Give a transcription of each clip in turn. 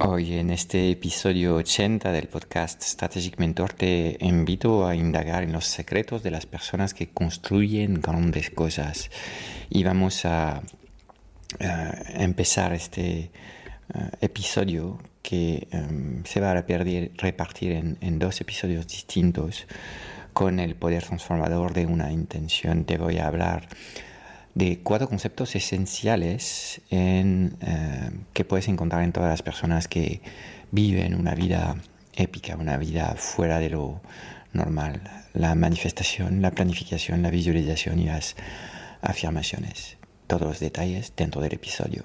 Hoy en este episodio 80 del podcast Strategic Mentor te invito a indagar en los secretos de las personas que construyen grandes cosas y vamos a, empezar este eh, episodio que em, se va a repartir, en, dos episodios distintos con el poder transformador de una intención. Te voy a hablar de cuatro conceptos esenciales en, eh, que puedes encontrar en todas las personas que viven una vida épica, una vida fuera de lo normal. La manifestación, la planificación, la visualización y las afirmaciones. Todos los detalles dentro del episodio.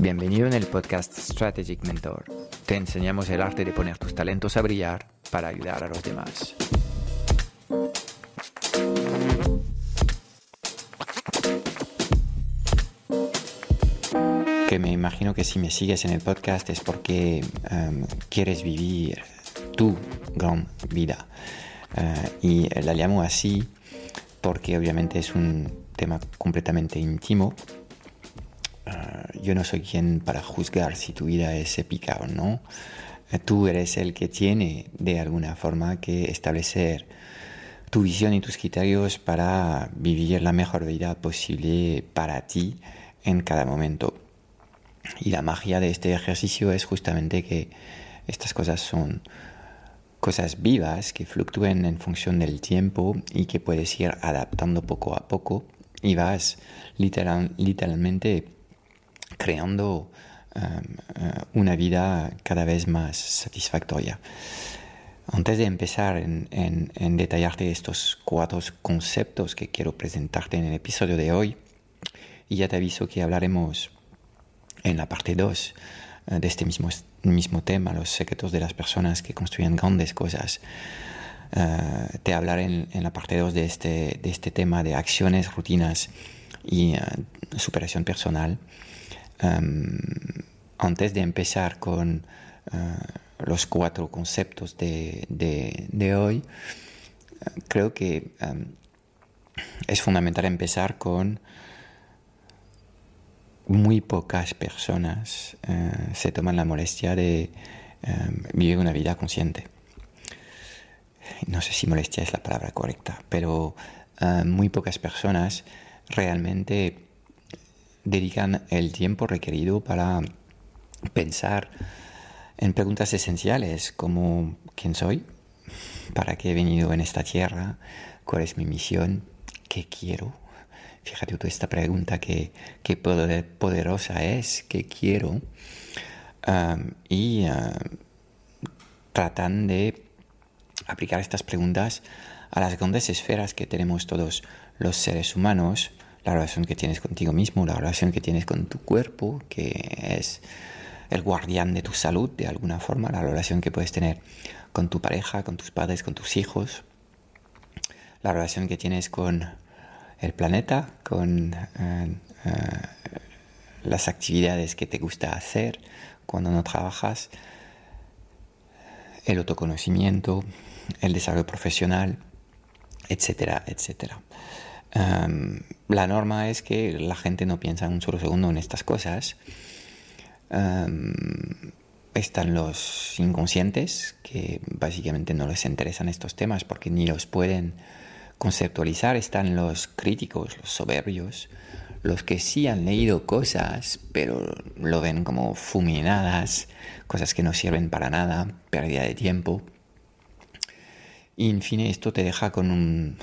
Bienvenido en el podcast Strategic Mentor. Te enseñamos el arte de poner tus talentos a brillar para ayudar a los demás. Que me imagino que si me sigues en el podcast es porque em, quieres vivir tu gran vida. Eh, y la llamo así porque obviamente es un tema completamente íntimo yo no soy quien para juzgar si tu vida es épica o no. Eh, tú eres el que tiene de alguna forma que establecer tu visión y tus criterios para vivir la mejor vida posible para ti en cada momento. Y la magia de este ejercicio es justamente que estas cosas son cosas vivas que fluctúen en función del tiempo y que puedes ir adaptando poco a poco y vas literal, literalmente creando um, uh, una vida cada vez más satisfactoria. Antes de empezar en, en, detallarte estos cuatro conceptos que quiero presentarte en el episodio de hoy, y ya te aviso que hablaremos en la parte 2 uh, de este mismo, mismo tema, los secretos de las personas que construyen grandes cosas. Uh, te hablaré en, en la parte 2 de este, de este tema de acciones, rutinas y superación personal. Em, antes de empezar con eh, los cuatro conceptos de, de, hoy, creo que em, es fundamental empezar con muy pocas personas eh, se toman la molestia de em, vivir una vida consciente. No sé si molestia es la palabra correcta, pero eh, muy pocas personas realmente dedican el tiempo requerido para pensar en preguntas esenciales como ¿quién soy? ¿Para qué he venido en esta tierra? ¿Cuál es mi misión? ¿Qué quiero? Fíjate tú esta pregunta que, poderosa es, ¿qué quiero? y tratan de aplicar estas preguntas a las grandes esferas que tenemos todos los seres humanos la relación que tienes contigo mismo, la relación que tienes con tu cuerpo, que es el guardián de tu salud de alguna forma, la relación que puedes tener con tu pareja, con tus padres, con tus hijos, la relación que tienes con el planeta, con eh, eh, las actividades que te gusta hacer cuando no trabajas, el autoconocimiento, el desarrollo profesional, etcétera, etcétera. Em, la norma es que la gente no piensa un solo segundo en estas cosas. Em, están los inconscientes, que básicamente no les interesan estos temas porque ni los pueden conceptualizar. Están los críticos, los soberbios, los que sí han leído cosas, pero lo ven como fulminadas, cosas que no sirven para nada, pérdida de tiempo. Y en fin, esto te deja con un,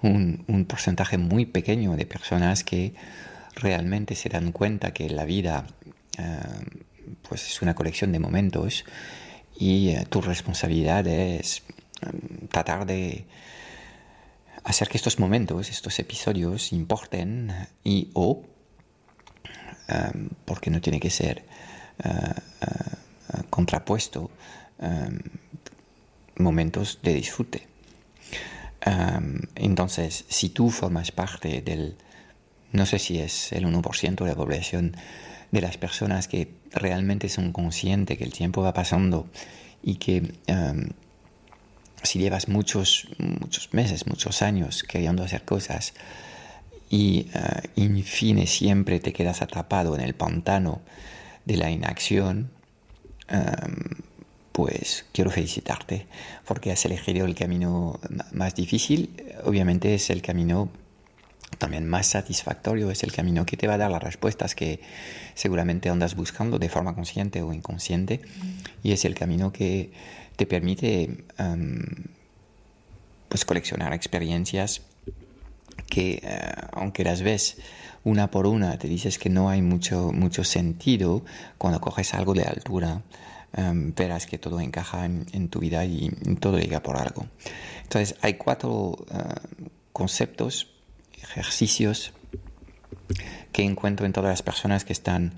un, porcentaje muy pequeño de personas que realmente se dan cuenta que la vida eh, pues es una colección de momentos y eh, tu responsabilidad es eh, tratar de hacer que estos momentos, estos episodios importen y o, porque no tiene que ser contrapuesto, momentos de disfrute. Entonces, si tú formas parte del, no sé si es el 1% de la población, de las personas que realmente son conscientes que el tiempo va pasando y que si llevas muchos, muchos meses, muchos años queriendo hacer cosas y uh, en fin siempre te quedas atrapado en el pantano de la inacción, um, pues quiero felicitarte porque has elegido el camino más difícil. Obviamente es el camino también más satisfactorio, es el camino que te va a dar las respuestas que seguramente andas buscando de forma consciente o inconsciente y es el camino que te permite pues coleccionar experiencias que eh, aunque las ves una por una te dices que no hay mucho, mucho sentido cuando coges algo de altura verás que todo encaja en, tu vida y, todo llega por algo entonces hay cuatro eh, conceptos ejercicios que encuentro en todas las personas que están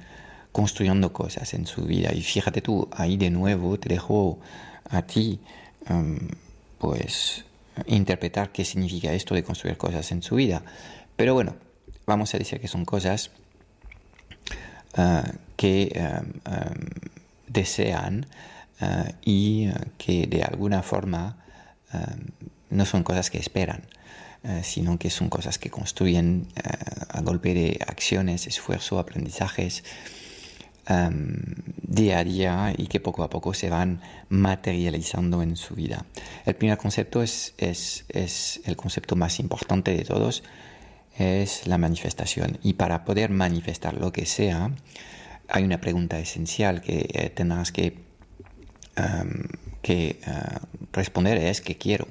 construyendo cosas en su vida y fíjate tú ahí de nuevo te dejo a ti, em, pues, interpretar qué significa esto de construir cosas en su vida. Pero bueno, vamos a decir que son cosas eh, que em, em, desean eh, y eh, que de alguna forma no son cosas que esperan. sino que son cosas que construyen a golpe de acciones, esfuerzo, aprendizajes, día a día y que poco a poco se van materializando en su vida. El primer concepto es, es, es, el concepto más importante de todos, es la manifestación. Y para poder manifestar lo que sea, hay una pregunta esencial que eh, tendrás que, que eh, responder, es ¿qué quiero?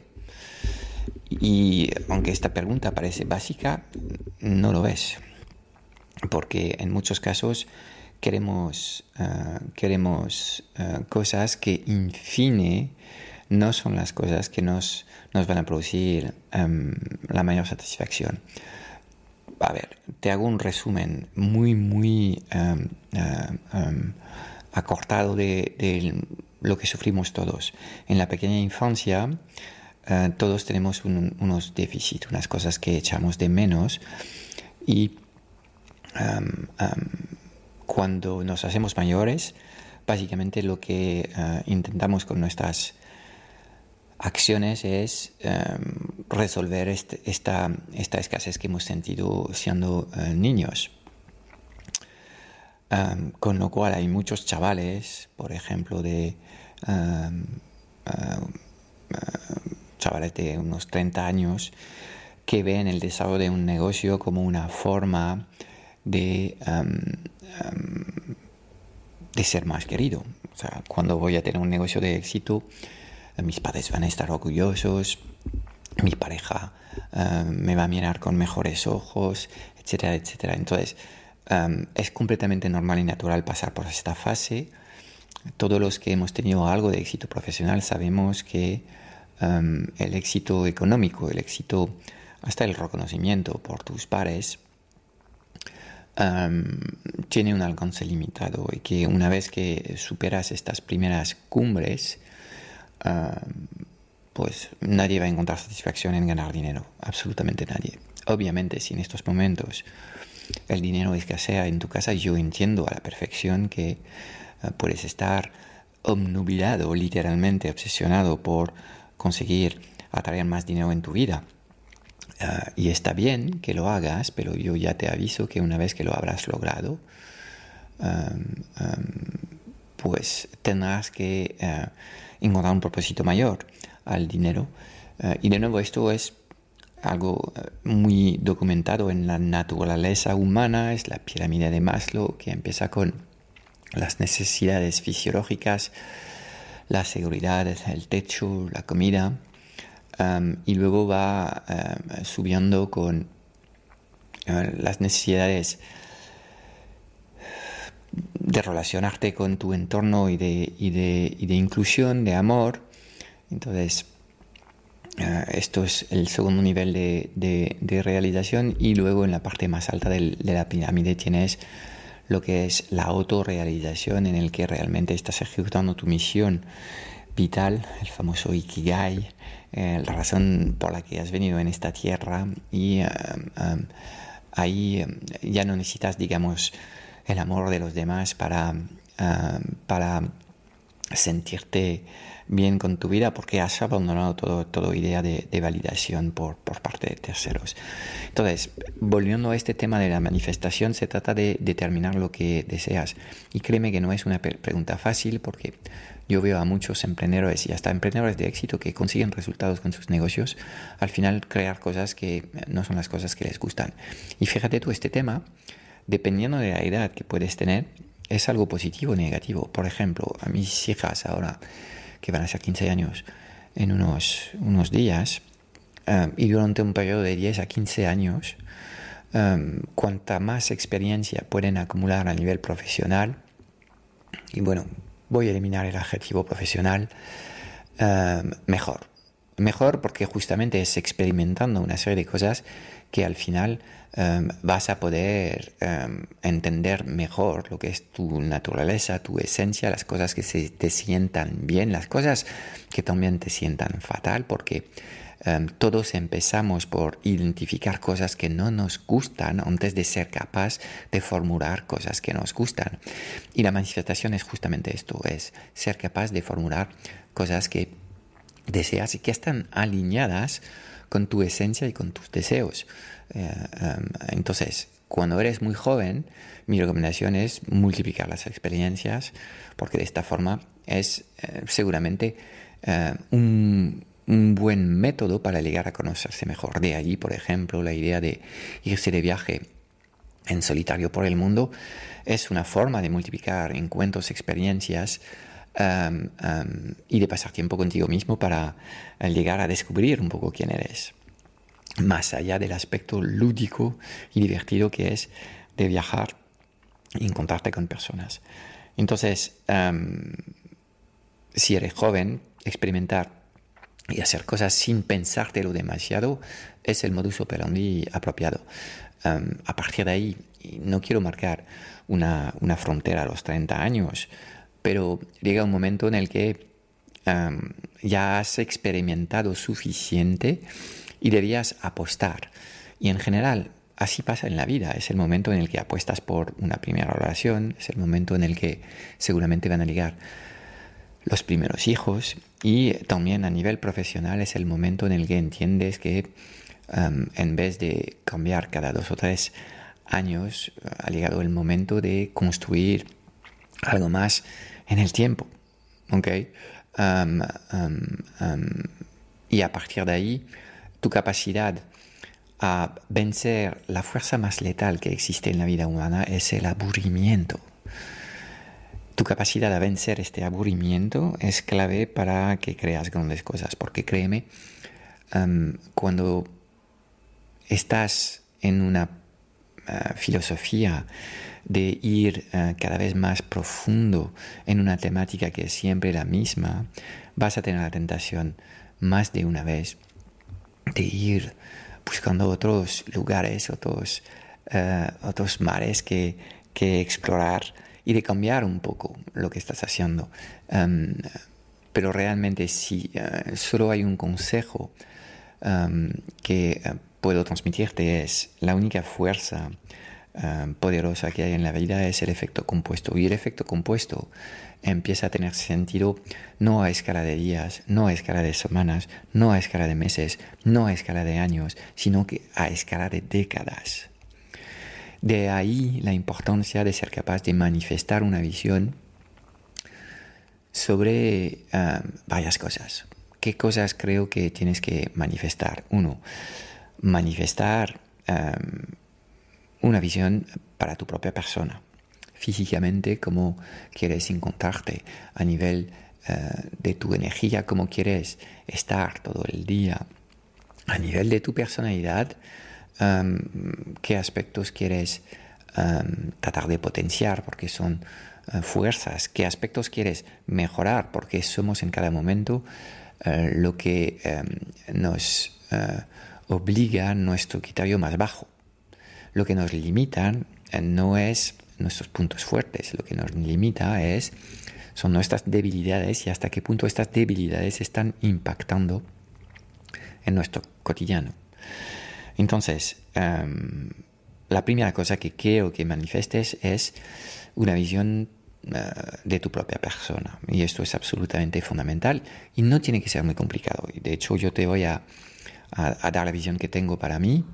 Y aunque esta pregunta parece básica, no lo es. Porque en muchos casos queremos, uh, queremos uh, cosas que, en fin, no son las cosas que nos, nos van a producir um, la mayor satisfacción. A ver, te hago un resumen muy, muy um, uh, um, acortado de, lo que sufrimos todos. En la pequeña infancia, todos tenemos un, unos déficits, unas cosas que echamos de menos y cuando nos hacemos mayores, básicamente lo que uh, intentamos con nuestras acciones es um, resolver este, esta, esta, escasez que hemos sentido siendo uh, niños. Um, con lo cual hay muchos chavales, por ejemplo, de uh, chavales de unos 30 años, que ven el desarrollo de un negocio como una forma de de ser más querido. O sea, cuando voy a tener un negocio de éxito, eh, mis padres van a estar orgullosos, mi pareja eh, me va a mirar con mejores ojos, etcétera, etcétera. Entonces, eh, es completamente normal y natural pasar por esta fase. Todos los que hemos tenido algo de éxito profesional sabemos que el éxito económico, el éxito, hasta el reconocimiento por tus pares, tiene un alcance limitado y que una vez que superas estas primeras cumbres, pues nadie va a encontrar satisfacción en ganar dinero, absolutamente nadie. Obviamente, si en estos momentos el dinero escasea en tu casa, yo entiendo a la perfección que ah, puedes estar obnubilado, literalmente obsesionado por conseguir atraer más dinero en tu vida. Ah, y está bien que lo hagas, pero yo ya te aviso que una vez que lo habrás logrado, pues tendrás que ah, encontrar un propósito mayor al dinero. Ah, y de nuevo, esto es algo muy documentado en la naturaleza humana, es la pirámide de Maslow, que empieza con las necesidades fisiológicas, la seguridad, el techo, la comida y luego va subiendo con eh, las necesidades de relacionarte con tu entorno y de, y de, y de inclusión, de amor. Entonces, eh, esto es el segundo nivel de, realización y luego en la parte más alta de la pirámide tienes lo que es la autorrealización en el que realmente estás ejecutando tu misión vital, el famoso Ikigai, eh, la razón por la que has venido en esta tierra y eh, ahí ya no necesitas, digamos, el amor de los demás para, para sentirte bien con tu vida porque has abandonado todo, toda idea de, validación por, por, parte de terceros. Entonces, volviendo a este tema de la manifestación, se trata de determinar lo que deseas. Y créeme que no es una pregunta fácil porque yo veo a muchos emprendedores y hasta emprendedores de éxito que consiguen resultados con sus negocios, al final crear cosas que no son las cosas que les gustan. Y fíjate tú, este tema, dependiendo de la edad que puedes tener, es algo positivo o negativo. Por ejemplo, a mis hijas ahora que van a ser 15 años en unos, unos días, um, y durante un periodo de 10 a 15 años, um, cuanta más experiencia pueden acumular a nivel profesional, y bueno, voy a eliminar el adjetivo profesional, um, mejor. Mejor porque justamente es experimentando una serie de cosas que al final Em, vas a poder em, entender mejor lo que es tu naturaleza, tu esencia, las cosas que se te sientan bien, las cosas que también te sientan fatal, porque em, todos empezamos por identificar cosas que no nos gustan antes de ser capaz de formular cosas que nos gustan. Y la manifestación es justamente esto, es ser capaz de formular cosas que deseas y que están alineadas con tu esencia y con tus deseos. Eh, em, entonces, cuando eres muy joven, mi recomendación es multiplicar las experiencias, porque de esta forma es eh, seguramente eh, un, un, buen método para llegar a conocerse mejor. De allí, por ejemplo, la idea de irse de viaje en solitario por el mundo es una forma de multiplicar encuentros, experiencias em, em, y de pasar tiempo contigo mismo para llegar a descubrir un poco quién eres más allá del aspecto lúdico y divertido que es de viajar y encontrarte con personas. Entonces, em, si eres joven, experimentar y hacer cosas sin pensártelo demasiado es el modus operandi apropiado. Em, a partir de ahí, no quiero marcar una, frontera a los 30 años, pero llega un momento en el que ya has experimentado suficiente y debías apostar. Y en general, así pasa en la vida. Es el momento en el que apuestas por una primera relación, es el momento en el que seguramente van a llegar los primeros hijos y también a nivel profesional es el momento en el que entiendes que en vez de cambiar cada dos o tres años, ha llegado el momento de construir algo más en el tiempo. ¿okay? Um, um, y a partir de ahí, tu capacidad a vencer la fuerza más letal que existe en la vida humana es el aburrimiento. Tu capacidad a vencer este aburrimiento es clave para que creas grandes cosas, porque créeme, em, cuando estás en una eh, filosofía de ir eh, cada vez más profundo en una temática que es siempre la misma, vas a tener la tentación más de una vez de ir buscando otros lugares, otros, eh, otros mares que, que, explorar y de cambiar un poco lo que estás haciendo. Em, pero realmente si solo hay un consejo um, que puedo transmitirte es la única fuerza uh, poderosa que hay en la vida es el efecto compuesto. Y el efecto compuesto empieza a tener sentido no a escala de días, no a escala de semanas, no a escala de meses, no a escala de años, sino que a escala de décadas. De ahí la importancia de ser capaz de manifestar una visión sobre um, varias cosas. ¿Qué cosas creo que tienes que manifestar? Uno, manifestar um, una visión para tu propia persona físicamente, cómo quieres encontrarte a nivel eh, de tu energía, cómo quieres estar todo el día, a nivel de tu personalidad, em, qué aspectos quieres em, tratar de potenciar, porque son eh, fuerzas, qué aspectos quieres mejorar, porque somos en cada momento eh, lo que em, nos obliga nuestro criterio más bajo. Lo que nos limita no es nuestros puntos fuertes, lo que nos limita es son nuestras debilidades y hasta qué punto estas debilidades están impactando en nuestro cotidiano. Entonces, em, la primera cosa que quiero que manifestes es una visión eh, de tu propia persona. Y esto es absolutamente fundamental y no tiene que ser muy complicado. De hecho, yo te voy a, dar la visión que tengo para mí.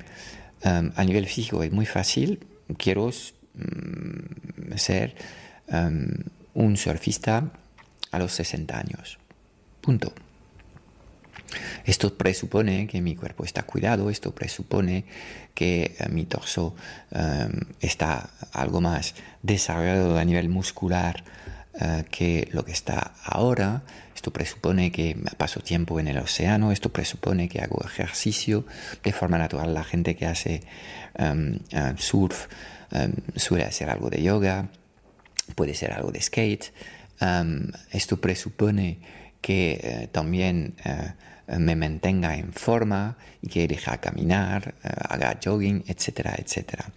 Em, a nivel físico es muy fácil. Quiero mm, ser em, un surfista a los 60 años. Punto. Esto presupone que mi cuerpo está cuidado, esto presupone que eh, mi torso em, está algo más desarrollado a nivel muscular eh, que lo que está ahora. Esto presupone que paso tiempo en el océano, esto presupone que hago ejercicio de forma natural. La gente que hace eh, surf suele hacer algo de yoga, puede ser algo de skate. esto presupone que también eh, me mantenga en forma y que deja caminar, eh, haga jogging, etcétera, etcétera.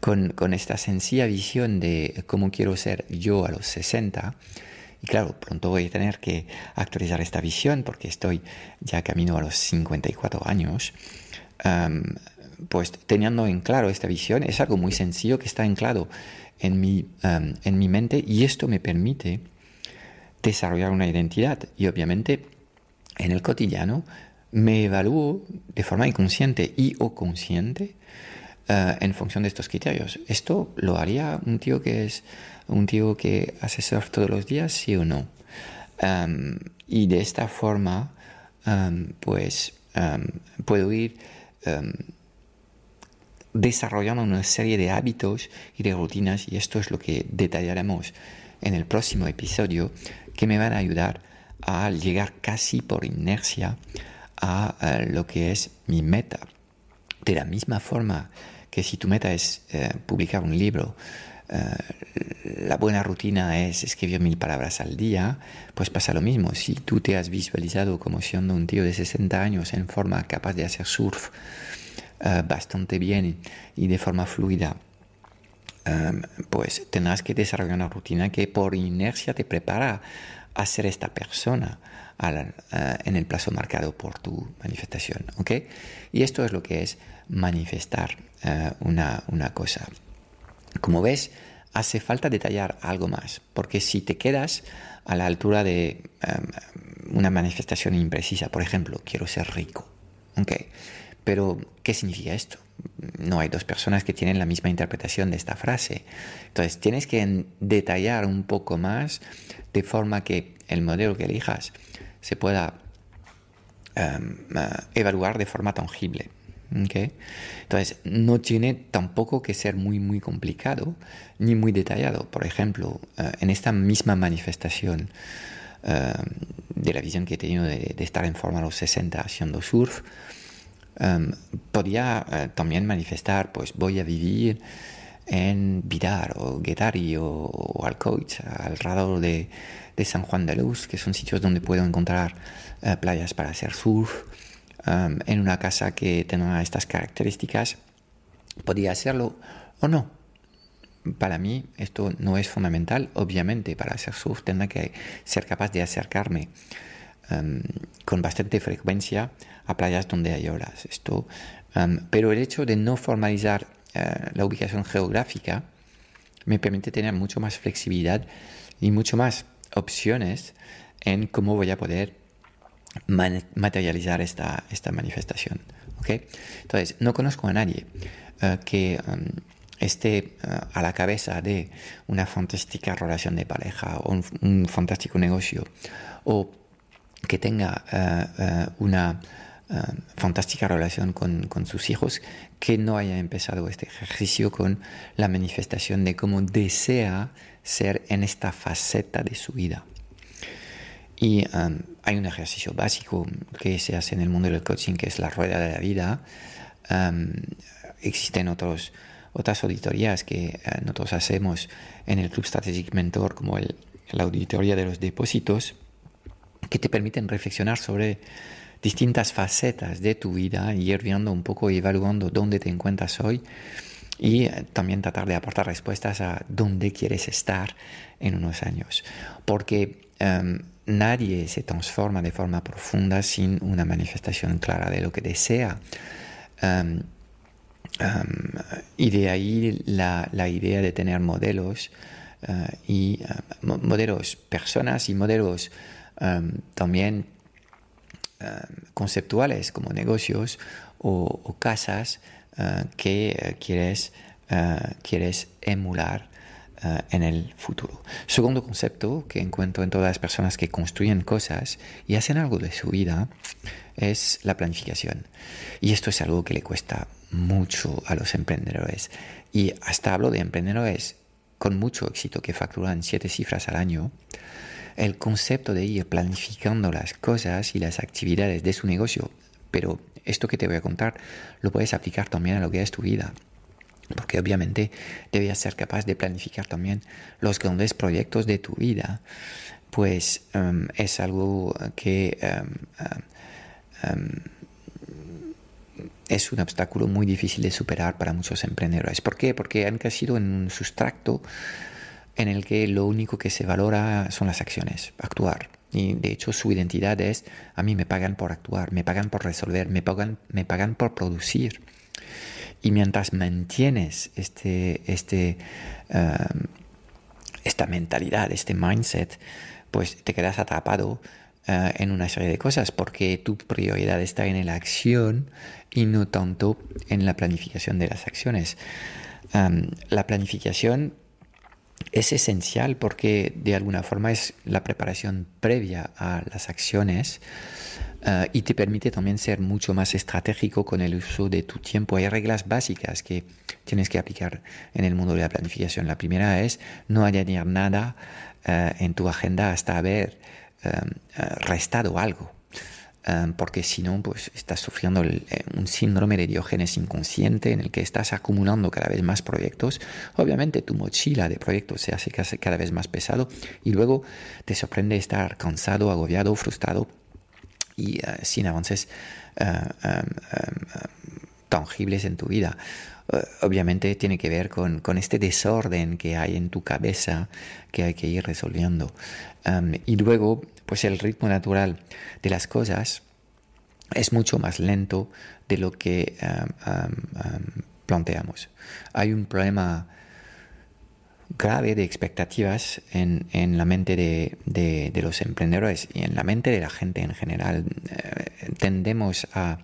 Con, con, esta sencilla visión de cómo quiero ser yo a los 60, y claro, pronto voy a tener que actualizar esta visión porque estoy ya camino a los 54 años, em, pues teniendo en claro esta visión es algo muy sencillo que está anclado en mi, em, en mi mente y esto me permite desarrollar una identidad y obviamente en el cotidiano me evalúo de forma inconsciente y o consciente eh, en función de estos criterios. ¿Esto lo haría un tío que es un tío que hace todos los días, sí o no? Em, y de esta forma, em, pues em, puedo ir desarrollando una serie de hábitos y de rutinas, y esto es lo que detallaremos en el próximo episodio, que me van a ayudar a llegar casi por inercia a, lo que es mi meta. De la misma forma que si tu meta es eh, publicar un libro, eh, la buena rutina es escribir mil palabras al día, pues pasa lo mismo. Si tú te has visualizado como siendo un tío de 60 años en forma capaz de hacer surf eh, bastante bien y de forma fluida, pues tendrás que desarrollar una rutina que por inercia te prepara a ser esta persona en el plazo marcado por tu manifestación. ¿okay? Y esto es lo que es manifestar eh, una, una cosa. Como ves, hace falta detallar algo más, porque si te quedas a la altura de em, una manifestación imprecisa, por ejemplo, quiero ser rico, pero ¿qué significa esto? No hay dos personas que tienen la misma interpretación de esta frase. Entonces, tienes que detallar un poco más de forma que el modelo que elijas se pueda em, eh, evaluar de forma tangible. Entonces, no tiene tampoco que ser muy, muy complicado ni muy detallado. Por ejemplo, eh, en esta misma manifestación em, de la visión que he tenido de, estar en forma a los 60 haciendo surf, em, podía eh, también manifestar, pues voy a vivir en Vidar o Guetari o, o Alcoich, alrededor de, de, San Juan de Luz, que son sitios donde puedo encontrar eh, playas para hacer surf, um, en una casa que tenga estas características, podría hacerlo o no. Para mí esto no es fundamental, obviamente para hacer surf tendré que ser capaz de acercarme um, con bastante frecuencia a playas donde hay olas. Esto, um, pero el hecho de no formalizar eh, la ubicación geográfica me permite tener mucho más flexibilidad y mucho más opciones en cómo voy a poder materializar esta, esta manifestación. ¿okay? Entonces, no conozco a nadie eh, que um, esté uh, a la cabeza de una fantástica relación de pareja o un, fantástico negocio o que tenga uh, una fantástica relación con, sus hijos que no haya empezado este ejercicio con la manifestación de cómo desea ser en esta faceta de su vida. Y um, hay un ejercicio básico que se hace en el mundo del coaching que es la rueda de la vida. Um, existen otros, otras auditorías que nosotros hacemos en el Club Strategic Mentor como la auditoría de los depósitos que te permiten reflexionar sobre distintas facetas de tu vida y ir viendo un poco y evaluando dónde te encuentras hoy y eh, también tratar de aportar respuestas a dónde quieres estar en unos años. Porque em, nadie se transforma de forma profunda sin una manifestación clara de lo que desea. Em, em, y de ahí la, idea de tener modelos eh, y modelos personas y modelos también conceptuales como negocios o casas eh, que eh, quieres, eh, quieres emular en el futuro. Segundo concepto que encuentro en todas las personas que construyen cosas y hacen algo de su vida es la planificación. Y esto es algo que le cuesta mucho a los emprendedores. Y hasta hablo de emprendedores con mucho éxito que facturan siete cifras al año. El concepto de ir planificando las cosas y las actividades de su negocio, pero esto que te voy a contar lo puedes aplicar también a lo que es tu vida. Porque obviamente debes ser capaz de planificar también los grandes proyectos de tu vida. Pues em, es algo que em, em, es un obstáculo muy difícil de superar para muchos emprendedores. ¿Por qué? Porque han crecido en un sustrato en el que lo único que se valora son las acciones, actuar. Y de hecho su identidad es, a mí me pagan por actuar, me pagan por resolver, me pagan, me pagan por producir. Y mientras mantienes este, este, um, esta mentalidad, este mindset, pues te quedas atrapado uh, en una serie de cosas porque tu prioridad está en la acción y no tanto en la planificación de las acciones. Um, la planificación es esencial porque de alguna forma es la preparación previa a las acciones eh, y te permite también ser mucho más estratégico con el uso de tu tiempo. Hay reglas básicas que tienes que aplicar en el mundo de la planificación. La primera es no añadir nada eh, en tu agenda hasta haber eh, restado algo. Em, porque si no, pues estás sufriendo eh, un síndrome de diógenes inconsciente en el que estás acumulando cada vez más proyectos. Obviamente tu mochila de proyectos se hace cada vez más pesado y luego te sorprende estar cansado, agobiado, frustrado y eh, sin avances eh, em, em, tangibles en tu vida. obviamente tiene que ver con, con, este desorden que hay en tu cabeza que hay que ir resolviendo. y luego pues el ritmo natural de las cosas es mucho más lento de lo que planteamos. Hay un problema grave de expectativas en, la mente de, los emprendedores y en la mente de la gente en general. Eh, tendemos a,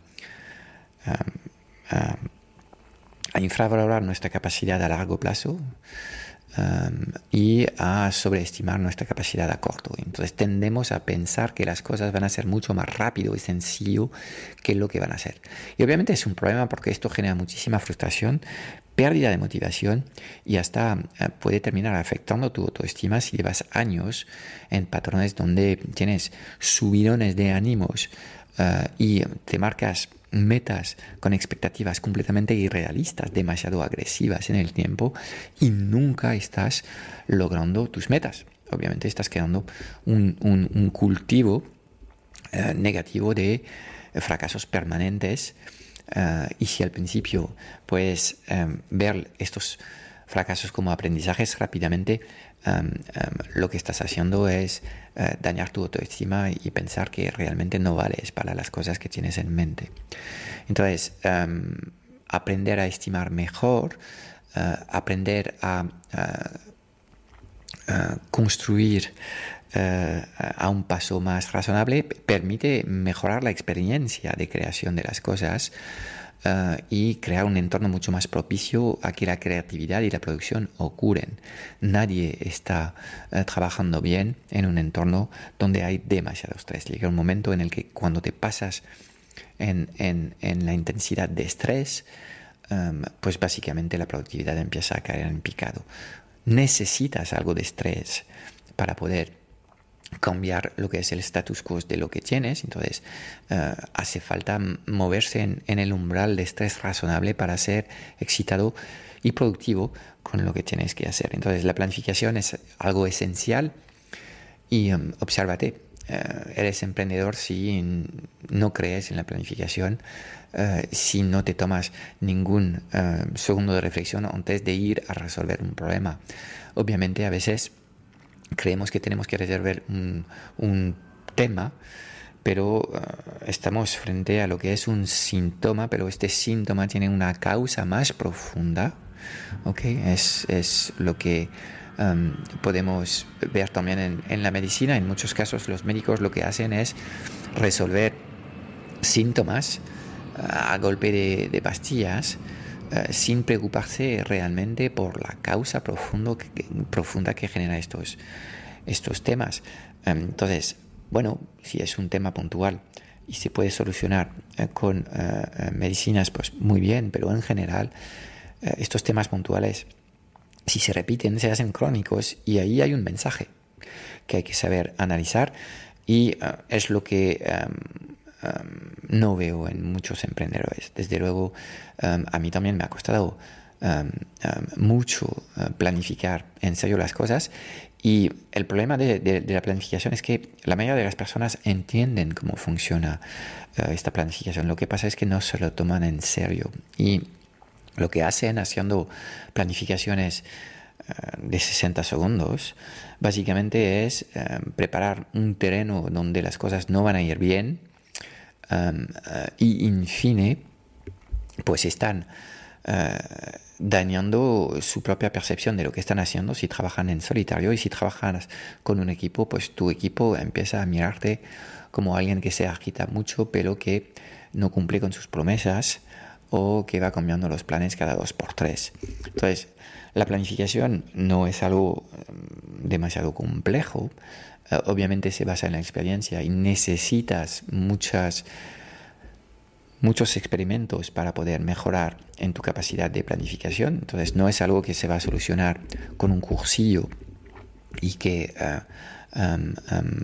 a infravalorar nuestra capacidad a largo plazo y a sobreestimar nuestra capacidad a corto. Entonces tendemos a pensar que las cosas van a ser mucho más rápido y sencillo que lo que van a ser. Y obviamente es un problema porque esto genera muchísima frustración, pérdida de motivación y hasta puede terminar afectando tu autoestima si llevas años en patrones donde tienes subidones de ánimos eh, y te marcas metas con expectativas completamente irrealistas, demasiado agresivas en el tiempo y nunca estás logrando tus metas. Obviamente estás creando un, cultivo eh, negativo de fracasos permanentes eh, y si al principio puedes em, ver estos fracasos como aprendizajes rápidamente, lo que estás haciendo es eh, dañar tu autoestima y pensar que realmente no vales para las cosas que tienes en mente. Entonces, aprender a estimar mejor, eh, aprender a, construir eh, a un paso más razonable permite mejorar la experiencia de creación de las cosas eh, y crear un entorno mucho más propicio a que la creatividad y la producción ocurren. Nadie está eh, trabajando bien en un entorno donde hay demasiado estrés. Llega un momento en el que cuando te pasas en, la intensidad de estrés, em, pues básicamente la productividad empieza a caer en picado. Necesitas algo de estrés para poder cambiar lo que es el status quo de lo que tienes. Entonces, eh, hace falta moverse en, el umbral de estrés razonable para ser excitado y productivo con lo que tienes que hacer. Entonces, la planificación es algo esencial y um, obsérvate. eres emprendedor si no crees en la planificación, si no te tomas ningún segundo de reflexión antes de ir a resolver un problema. Obviamente a veces creemos que tenemos que resolver un, tema, pero estamos frente a lo que es un síntoma, pero este síntoma tiene una causa más profunda. ¿okay? Es, es lo que Em, podemos ver también en, la medicina, en muchos casos los médicos lo que hacen es resolver síntomas eh, a golpe de, pastillas eh, sin preocuparse realmente por la causa profunda que genera estos, estos temas. Em, entonces, bueno, si es un tema puntual y se puede solucionar eh, con medicinas, pues muy bien, pero en general estos temas puntuales si se repiten, se hacen crónicos y ahí hay un mensaje que hay que saber analizar y eh, es lo que no veo en muchos emprendedores. Desde luego, a mí también me ha costado mucho eh, planificar en serio las cosas y el problema de, la planificación es que la mayoría de las personas entienden cómo funciona eh, esta planificación. Lo que pasa es que no se lo toman en serio y lo que hacen haciendo planificaciones eh, de 60 segundos, básicamente es preparar un terreno donde las cosas no van a ir bien um, uh, y, en fin, pues están uh, dañando su propia percepción de lo que están haciendo si trabajan en solitario y si trabajas con un equipo, pues tu equipo empieza a mirarte como alguien que se agita mucho pero que no cumple con sus promesas o que va cambiando los planes cada dos por tres. Entonces, la planificación no es algo em, demasiado complejo. Eh, obviamente se basa en la experiencia y necesitas muchas, muchos experimentos para poder mejorar en tu capacidad de planificación. Entonces, no es algo que se va a solucionar con un cursillo y que eh,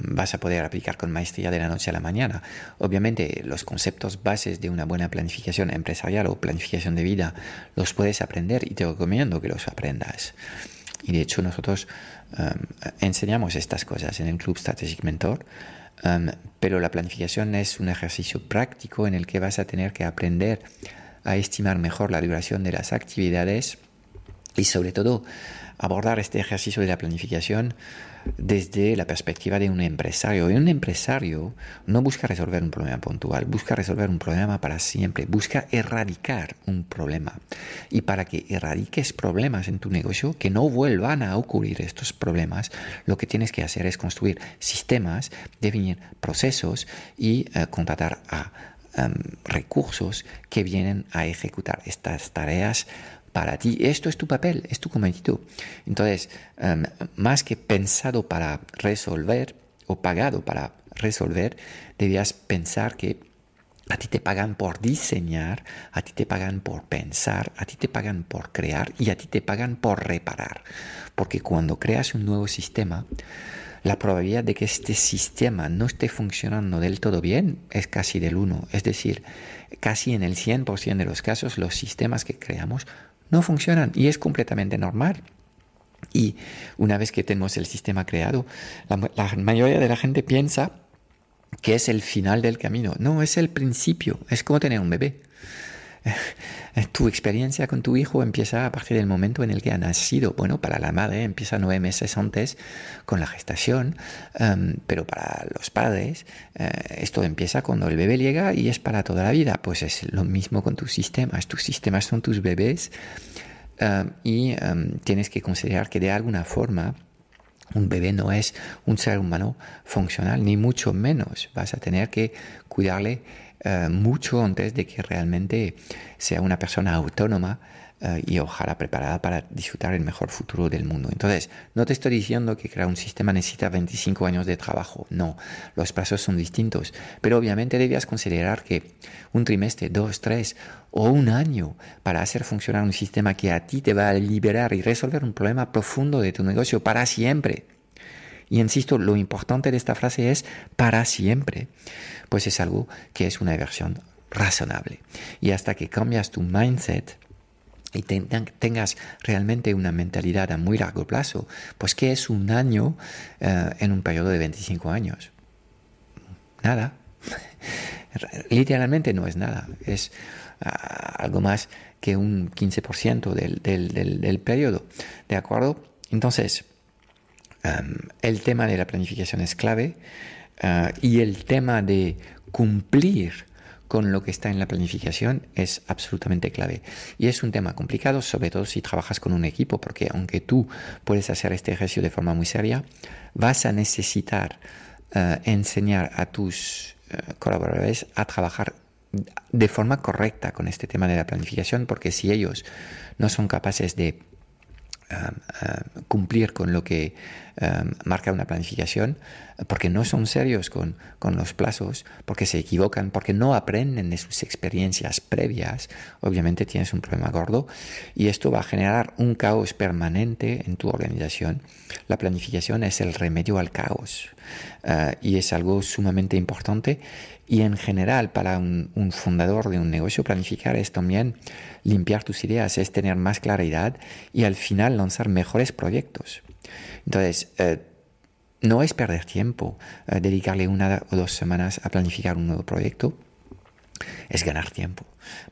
vas a poder aplicar con maestría de la noche a la mañana. Obviamente los conceptos bases de una buena planificación empresarial o planificación de vida los puedes aprender y te recomiendo que los aprendas. Y de hecho nosotros enseñamos estas cosas en el Club Strategic Mentor, pero la planificación es un ejercicio práctico en el que vas a tener que aprender a estimar mejor la duración de las actividades y sobre todo abordar este ejercicio de la planificación desde la perspectiva de un empresario. Un empresario no busca resolver un problema puntual, busca resolver un problema para siempre, busca erradicar un problema. Y para que erradiques problemas en tu negocio, que no vuelvan a ocurrir estos problemas, lo que tienes que hacer es construir sistemas, definir procesos y eh, contratar a em, recursos que vienen a ejecutar estas tareas para ti. Esto es tu papel, es tu cometido. Entonces, em, más que pensado para resolver o pagado para resolver, debías pensar que a ti te pagan por diseñar, a ti te pagan por pensar, a ti te pagan por crear y a ti te pagan por reparar. Porque cuando creas un nuevo sistema, la probabilidad de que este sistema no esté funcionando del todo bien es casi del 1. Es decir, casi en el 100% de los casos los sistemas que creamos no funcionan y es completamente normal. Y una vez que tenemos el sistema creado, la, mayoría de la gente piensa que es el final del camino. No, es el principio. Es como tener un bebé. tu experiencia con tu hijo empieza a partir del momento en el que ha nacido. Bueno, para la madre empieza nueve meses antes con la gestación, em, pero para los padres eh, esto empieza cuando el bebé llega y es para toda la vida. Pues es lo mismo con tus sistemas. Tus sistemas son tus bebés em, y em, tienes que considerar que de alguna forma un bebé no es un ser humano funcional, ni mucho menos. Vas a tener que cuidarle eh, mucho antes de que realmente sea una persona autónoma eh, y ojalá preparada para disfrutar el mejor futuro del mundo. Entonces, no te estoy diciendo que crear un sistema necesita 25 años de trabajo, no, los plazos son distintos, pero obviamente debías considerar que un trimestre, dos, tres o un año para hacer funcionar un sistema que a ti te va a liberar y resolver un problema profundo de tu negocio para siempre. Y insisto, lo importante de esta frase es para siempre pues es algo que es una versión razonable. Y hasta que cambias tu mindset, y tengas realmente una mentalidad a muy largo plazo, pues ¿qué es un año eh, en un periodo de 25 años? nada. Literalmente no es nada, es ah, algo más que un 15% del, del, del, periodo. ¿De acuerdo? Entonces, el tema de la planificación es clave ah, y el tema de cumplir con lo que está en la planificación es absolutamente clave. Y es un tema complicado, sobre todo si trabajas con un equipo, porque aunque tú puedes hacer este ejercicio de forma muy seria, vas a necesitar eh, enseñar a tus eh, colaboradores a trabajar de forma correcta con este tema de la planificación, porque si ellos no son capaces de cumplir con lo que marca una planificación, porque no son serios con, con, los plazos, porque se equivocan, porque no aprenden de sus experiencias previas, obviamente tienes un problema gordo y esto va a generar un caos permanente en tu organización. La planificación es el remedio al caos eh, y es algo sumamente importante y en general, para un, fundador de un negocio, planificar es también limpiar tus ideas, es tener más claridad y al final lanzar mejores proyectos. Entonces, eh, no es perder tiempo eh, dedicarle una o dos semanas a planificar un nuevo proyecto, es ganar tiempo.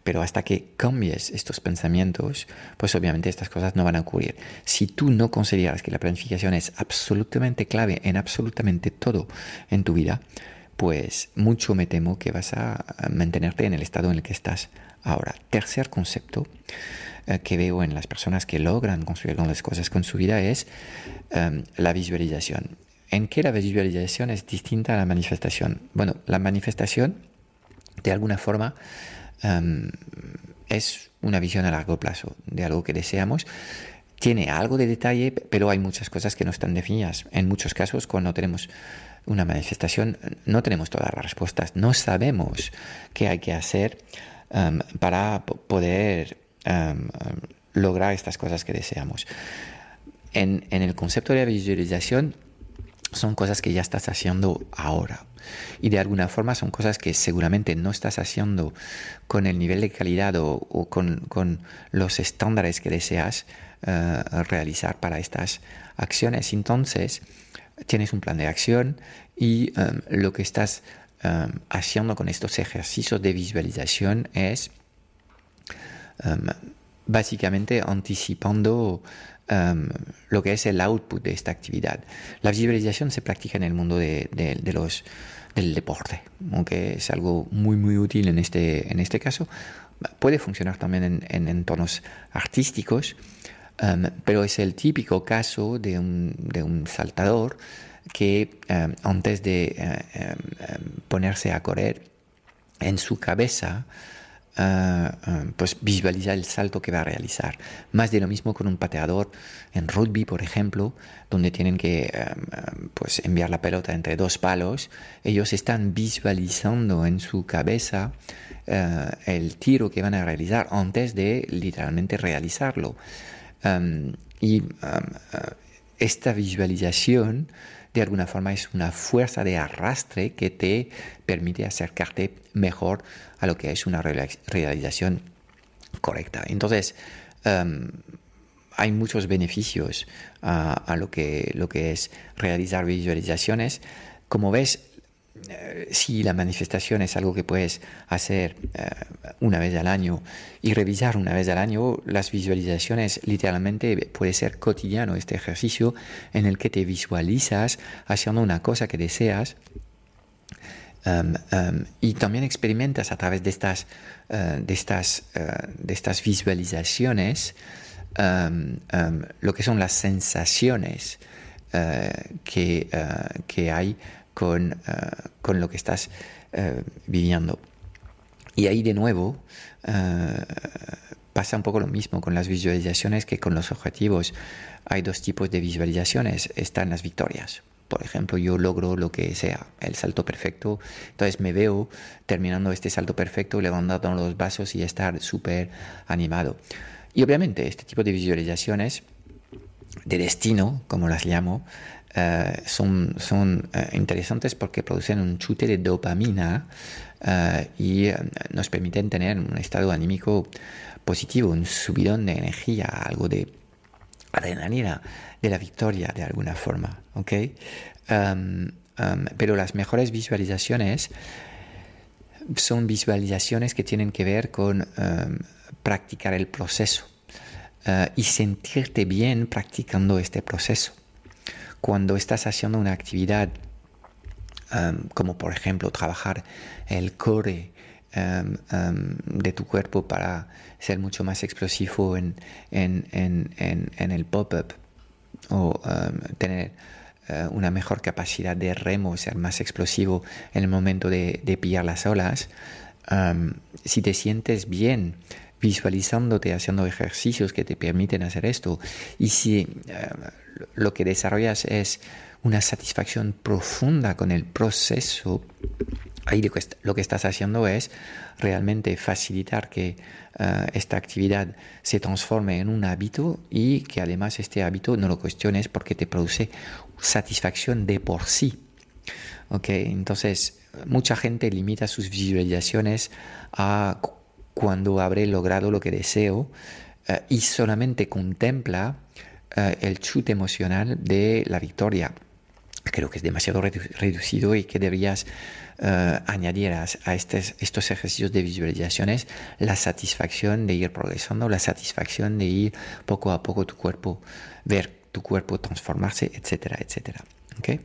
Pero hasta que cambies estos pensamientos, pues obviamente estas cosas no van a ocurrir. Si tú no consideras que la planificación es absolutamente clave en absolutamente todo en tu vida, pues mucho me temo que vas a mantenerte en el estado en el que estás ahora. Tercer concepto eh, que veo en las personas que logran construir grandes cosas con su vida es em, la visualización. ¿En qué la visualización es distinta a la manifestación? Bueno, la manifestación, de alguna forma, em, es una visión a largo plazo de algo que deseamos. Tiene algo de detalle, pero hay muchas cosas que no están definidas. En muchos casos, cuando tenemos una manifestación, no tenemos todas las respuestas, no sabemos qué hay que hacer um, para poder um, lograr estas cosas que deseamos. En, el concepto de visualización son cosas que ya estás haciendo ahora y de alguna forma son cosas que seguramente no estás haciendo con el nivel de calidad o, con, los estándares que deseas uh, realizar para estas acciones. Entonces, tienes un plan de acción y um, lo que estás um, haciendo con estos ejercicios de visualización es um, básicamente anticipando lo que es el output de esta actividad. La visualización se practica en el mundo de, los, del deporte, aunque es algo muy muy útil en este, en este caso. Puede funcionar también en, en entornos artísticos, pero es el típico caso de un, de un saltador que antes de eh, ponerse a correr en su cabeza, ah, pues visualiza el salto que va a realizar. Más de lo mismo con un pateador en rugby, por ejemplo, donde tienen que pues enviar la pelota entre dos palos. Ellos están visualizando en su cabeza eh, el tiro que van a realizar antes de literalmente realizarlo y esta visualización de alguna forma es una fuerza de arrastre que te permite acercarte mejor a lo que es una realización correcta. Entonces, hay muchos beneficios a, lo, que, lo que es realizar visualizaciones. Como ves, eh, si la manifestación es algo que puedes hacer eh, una vez al año y revisar una vez al año, las visualizaciones literalmente puede ser cotidiano este ejercicio en el que te visualizas haciendo una cosa que deseas um, um, y también experimentas a través de estas, uh, de estas, de estas visualizaciones um, lo que son las sensaciones que, que hay con, eh, con lo que estás eh, viviendo. Y ahí de nuevo eh, pasa un poco lo mismo con las visualizaciones que con los objetivos. Hay dos tipos de visualizaciones. Están las victorias. Por ejemplo, yo logro lo que sea, el salto perfecto. Entonces me veo terminando este salto perfecto, levantando los vasos y estar súper animado. Y obviamente este tipo de visualizaciones de destino, como las llamo, eh, son, son eh, interesantes porque producen un chute de dopamina eh, y nos permiten tener un estado anímico positivo, un subidón de energía, algo de adrenalina de la victoria de alguna forma. ¿okay? Um, pero las mejores visualizaciones son visualizaciones que tienen que ver con practicar el proceso y sentirte bien practicando este proceso. Cuando estás haciendo una actividad como por ejemplo trabajar el core de tu cuerpo para ser mucho más explosivo en, el pop-up o tener eh, una mejor capacidad de remo, ser más explosivo en el momento de, pillar las olas, si te sientes bien visualizándote haciendo ejercicios que te permiten hacer esto y si lo que desarrollas es una satisfacción profunda con el proceso, ahí lo que, estás haciendo es realmente facilitar que eh, esta actividad se transforme en un hábito y que además este hábito no lo cuestiones porque te produce satisfacción de por sí. Okay, entonces, mucha gente limita sus visualizaciones a cuando habré logrado lo que deseo eh, y solamente contempla eh, el chute emocional de la victoria creo que es demasiado reducido y que deberías uh, añadir a, estos ejercicios de visualizaciones la satisfacción de ir progresando, la satisfacción de ir poco a poco tu cuerpo, ver tu cuerpo transformarse, etcétera, etcétera. ¿okay?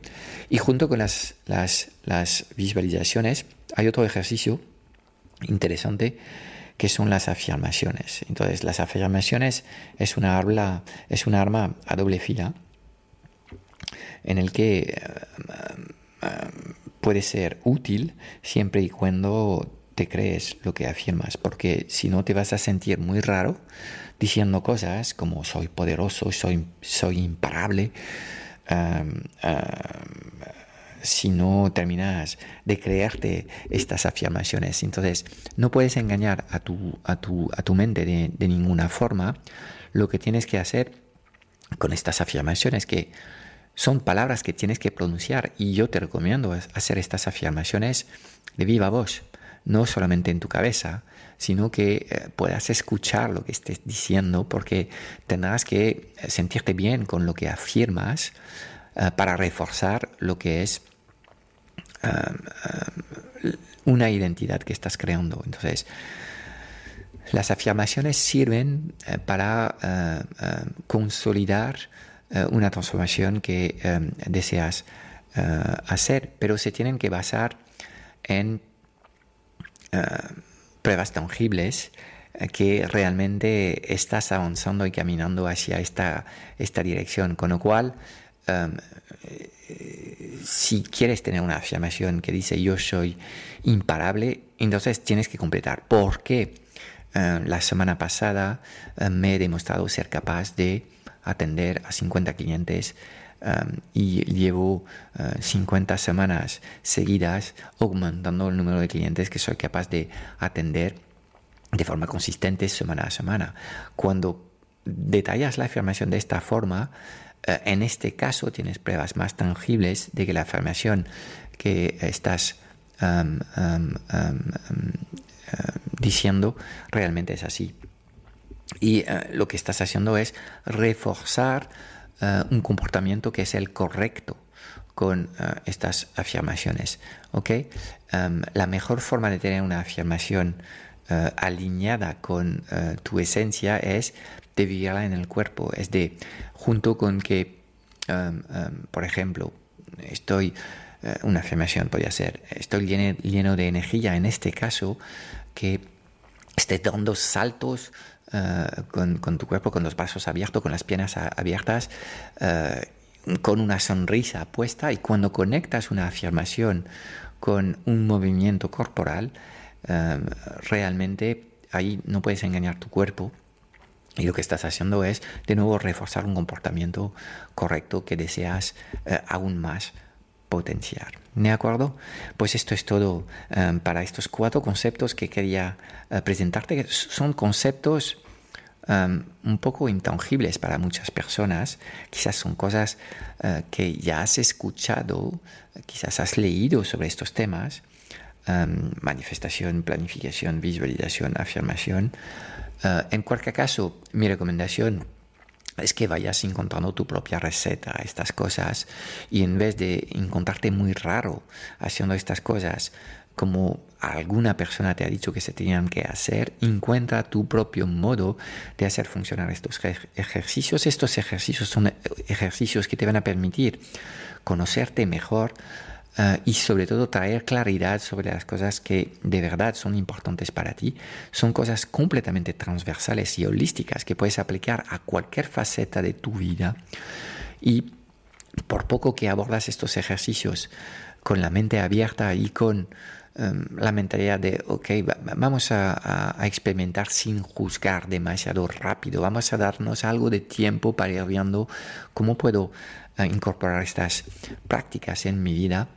Y junto con las, las, las visualizaciones hay otro ejercicio interesante que son las afirmaciones. Entonces, las afirmaciones es una arma, es una arma a doble fila en el que eh, eh, puede ser útil siempre y cuando te crees lo que afirmas, porque si no te vas a sentir muy raro diciendo cosas como soy poderoso, soy, soy imparable, si no terminas de creerte estas afirmaciones. Entonces, no puedes engañar a tu, a tu, a tu mente de, de ninguna forma. Lo que tienes que hacer con estas afirmaciones que son palabras que tienes que pronunciar y yo te recomiendo hacer estas afirmaciones de viva voz, no solamente en tu cabeza, sino que eh, puedas escuchar lo que estés diciendo porque tendrás que sentirte bien con lo que afirmas eh, para reforzar lo que es una identidad que estás creando. Entonces, las afirmaciones sirven para consolidar eh, una transformación que deseas eh, hacer, pero se tienen que basar en eh, pruebas tangibles que realmente estás avanzando y caminando hacia esta, esta dirección. Con lo cual, em, si quieres tener una afirmación que dice yo soy imparable, entonces tienes que completar. ¿Por qué? la semana pasada me he demostrado ser capaz de atender a 50 clientes um, y llevo 50 uh, semanas seguidas aumentando el número de clientes que soy capaz de atender de forma consistente semana a semana. Cuando detallas la afirmación de esta forma, en este caso tienes pruebas más tangibles de que la afirmación que estás diciendo realmente es así. Y eh, lo que estás haciendo es reforzar eh, un comportamiento que es el correcto con eh, estas afirmaciones. Em, la mejor forma de tener una afirmación alineada con tu esencia es de vivirla en el cuerpo. Es de, junto con que, em, em, por ejemplo, estoy, una afirmación podría ser, estoy lleno, lleno de energía, en este caso, que esté dando saltos eh, con, tu cuerpo, con los brazos abiertos, con las piernas abiertas, eh, con una sonrisa puesta y cuando conectas una afirmación con un movimiento corporal, eh, realmente ahí no puedes engañar tu cuerpo. Y lo que estás haciendo es, de nuevo, reforzar un comportamiento correcto que deseas aún más potenciar. ¿De acuerdo? Pues esto es todo eh, para estos cuatro conceptos que quería eh, presentarte. Son conceptos eh, un poco intangibles para muchas personas. Quizás son cosas que ya has escuchado, quizás has leído sobre estos temas. Manifestación, planificación, visualización, afirmación. en cualquier caso, mi recomendación es que vayas encontrando tu propia receta, estas cosas, y en vez de encontrarte muy raro haciendo estas cosas, como alguna persona te ha dicho que se tenían que hacer, encuentra tu propio modo de hacer funcionar estos ejercicios. Estos ejercicios son ejercicios que te van a permitir conocerte mejor, eh, y sobre todo traer claridad sobre las cosas que de verdad son importantes para ti. Son cosas completamente transversales y holísticas que puedes aplicar a cualquier faceta de tu vida. Y por poco que abordas estos ejercicios con la mente abierta y con em, la mentalidad de, ok, vamos a, experimentar sin juzgar demasiado rápido, vamos a darnos algo de tiempo para ir viendo cómo puedo incorporar estas prácticas en mi vida,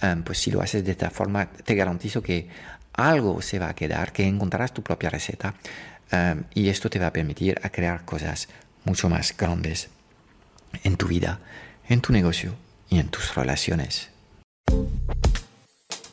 em, pues si lo haces de esta forma, te garantizo que algo se va a quedar, que encontrarás tu propia receta em, y esto te va a permitir a crear cosas mucho más grandes en tu vida, en tu negocio y en tus relaciones.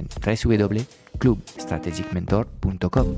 en www.clubstrategicmentor.com.